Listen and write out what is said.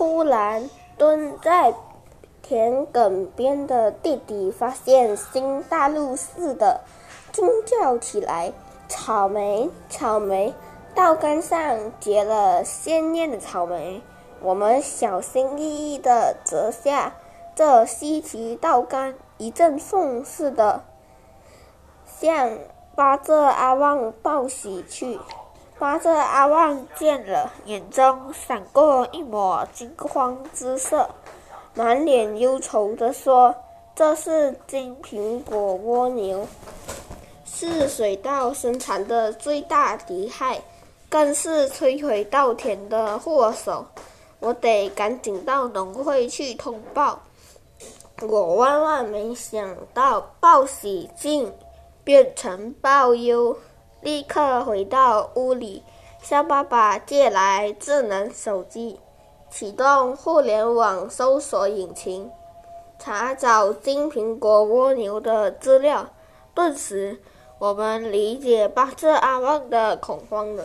突然，蹲在田埂边的弟弟发现新大陆似的，惊叫起来：“草莓，草莓！稻杆上结了鲜艳的草莓！”我们小心翼翼地折下这稀奇稻杆，一阵风似的向巴泽阿旺报喜去。巴泽阿旺见了，眼中闪过一抹惊慌之色，满脸忧愁地说：“这是金苹果蜗牛，是水稻生产的最大敌害，更是摧毁稻田的祸首。我得赶紧到农会去通报。”我万万没想到，报喜竟变成报忧。立刻回到屋里，向爸爸借来智能手机，启动互联网搜索引擎，查找金苹果蜗牛的资料。顿时，我们理解巴特阿旺的恐慌了。